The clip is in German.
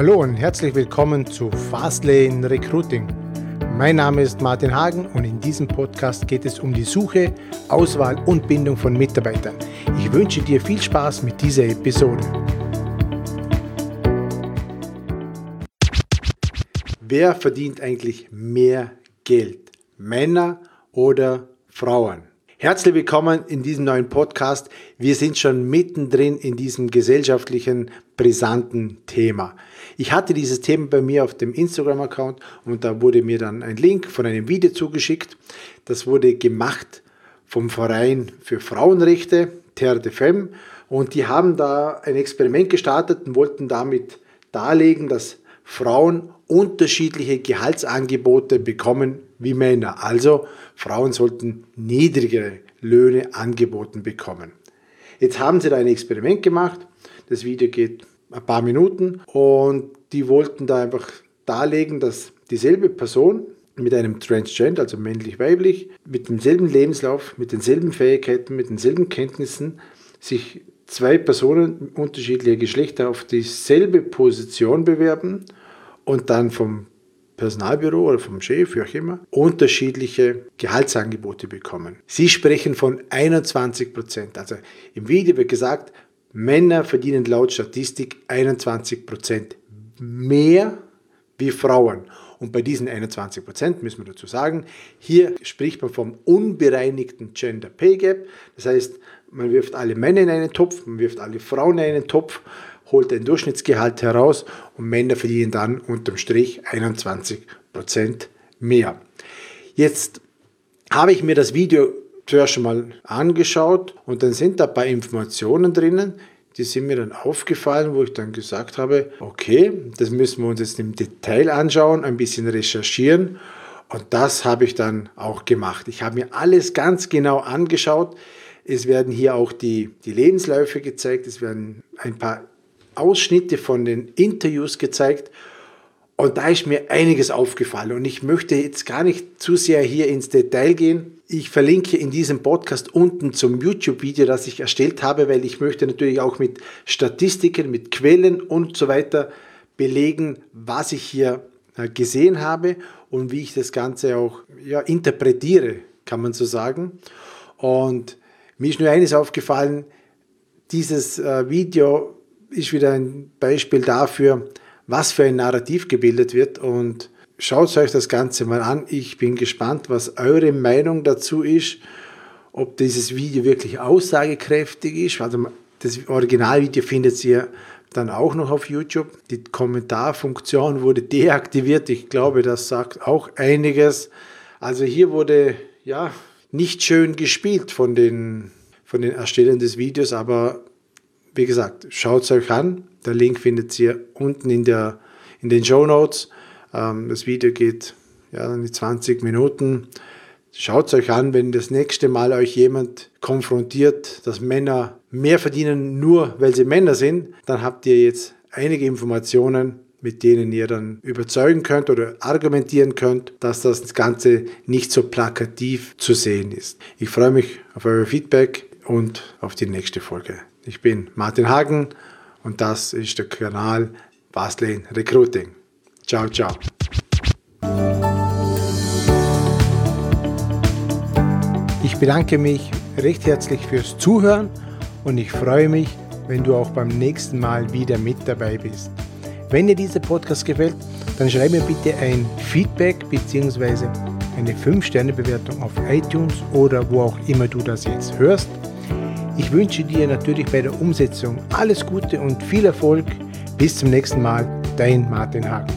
Hallo und herzlich willkommen zu Fastlane Recruiting. Mein Name ist Martin Hagen und in diesem Podcast geht es um die Suche, Auswahl und Bindung von Mitarbeitern. Ich wünsche dir viel Spaß mit dieser Episode. Wer verdient eigentlich mehr Geld? Männer oder Frauen? Herzlich willkommen in diesem neuen Podcast. Wir sind schon mittendrin in diesem gesellschaftlichen, brisanten Thema. Ich hatte dieses Thema bei mir auf dem Instagram-Account und da wurde mir dann ein Link von einem Video zugeschickt. Das wurde gemacht vom Verein für Frauenrechte, Terre de Femme. Und die haben da ein Experiment gestartet und wollten damit darlegen, dass Frauen unterschiedliche Gehaltsangebote bekommen wie Männer. Also Frauen sollten niedrigere Löhne angeboten bekommen. Jetzt haben sie da ein Experiment gemacht. Das Video geht ein paar Minuten und die wollten da einfach darlegen, dass dieselbe Person mit einem Transgender, also männlich-weiblich, mit demselben Lebenslauf, mit denselben Fähigkeiten, mit denselben Kenntnissen sich zwei Personen unterschiedlicher Geschlechter auf dieselbe Position bewerben und dann vom Personalbüro oder vom Chef, wie auch immer, unterschiedliche Gehaltsangebote bekommen. Sie sprechen von 21 Prozent. Also im Video wird gesagt, Männer verdienen laut Statistik 21 Prozent mehr wie Frauen. Und bei diesen 21 Prozent müssen wir dazu sagen, hier spricht man vom unbereinigten Gender Pay Gap. Das heißt, man wirft alle Männer in einen Topf, man wirft alle Frauen in einen Topf holt ein Durchschnittsgehalt heraus und Männer verdienen dann unterm Strich 21% mehr. Jetzt habe ich mir das Video zuerst schon mal angeschaut und dann sind da ein paar Informationen drinnen, die sind mir dann aufgefallen, wo ich dann gesagt habe, okay, das müssen wir uns jetzt im Detail anschauen, ein bisschen recherchieren und das habe ich dann auch gemacht. Ich habe mir alles ganz genau angeschaut. Es werden hier auch die, die Lebensläufe gezeigt, es werden ein paar Ausschnitte von den Interviews gezeigt und da ist mir einiges aufgefallen und ich möchte jetzt gar nicht zu sehr hier ins Detail gehen. Ich verlinke in diesem Podcast unten zum YouTube-Video, das ich erstellt habe, weil ich möchte natürlich auch mit Statistiken, mit Quellen und so weiter belegen, was ich hier äh, gesehen habe und wie ich das Ganze auch ja, interpretiere, kann man so sagen. Und mir ist nur eines aufgefallen, dieses äh, Video ist wieder ein Beispiel dafür, was für ein Narrativ gebildet wird und schaut euch das Ganze mal an. Ich bin gespannt, was eure Meinung dazu ist, ob dieses Video wirklich aussagekräftig ist. Also das Originalvideo findet ihr dann auch noch auf YouTube. Die Kommentarfunktion wurde deaktiviert. Ich glaube, das sagt auch einiges. Also hier wurde ja nicht schön gespielt von den, von den Erstellern des Videos, aber wie gesagt, schaut es euch an. Der Link findet ihr unten in, der, in den Show Notes. Ähm, das Video geht ja, die 20 Minuten. Schaut es euch an, wenn das nächste Mal euch jemand konfrontiert, dass Männer mehr verdienen, nur weil sie Männer sind, dann habt ihr jetzt einige Informationen, mit denen ihr dann überzeugen könnt oder argumentieren könnt, dass das Ganze nicht so plakativ zu sehen ist. Ich freue mich auf euer Feedback und auf die nächste Folge. Ich bin Martin Hagen und das ist der Kanal Fastlane Recruiting. Ciao, ciao. Ich bedanke mich recht herzlich fürs Zuhören und ich freue mich, wenn du auch beim nächsten Mal wieder mit dabei bist. Wenn dir dieser Podcast gefällt, dann schreib mir bitte ein Feedback bzw. eine 5-Sterne-Bewertung auf iTunes oder wo auch immer du das jetzt hörst. Ich wünsche dir natürlich bei der Umsetzung alles Gute und viel Erfolg. Bis zum nächsten Mal, dein Martin Hagen.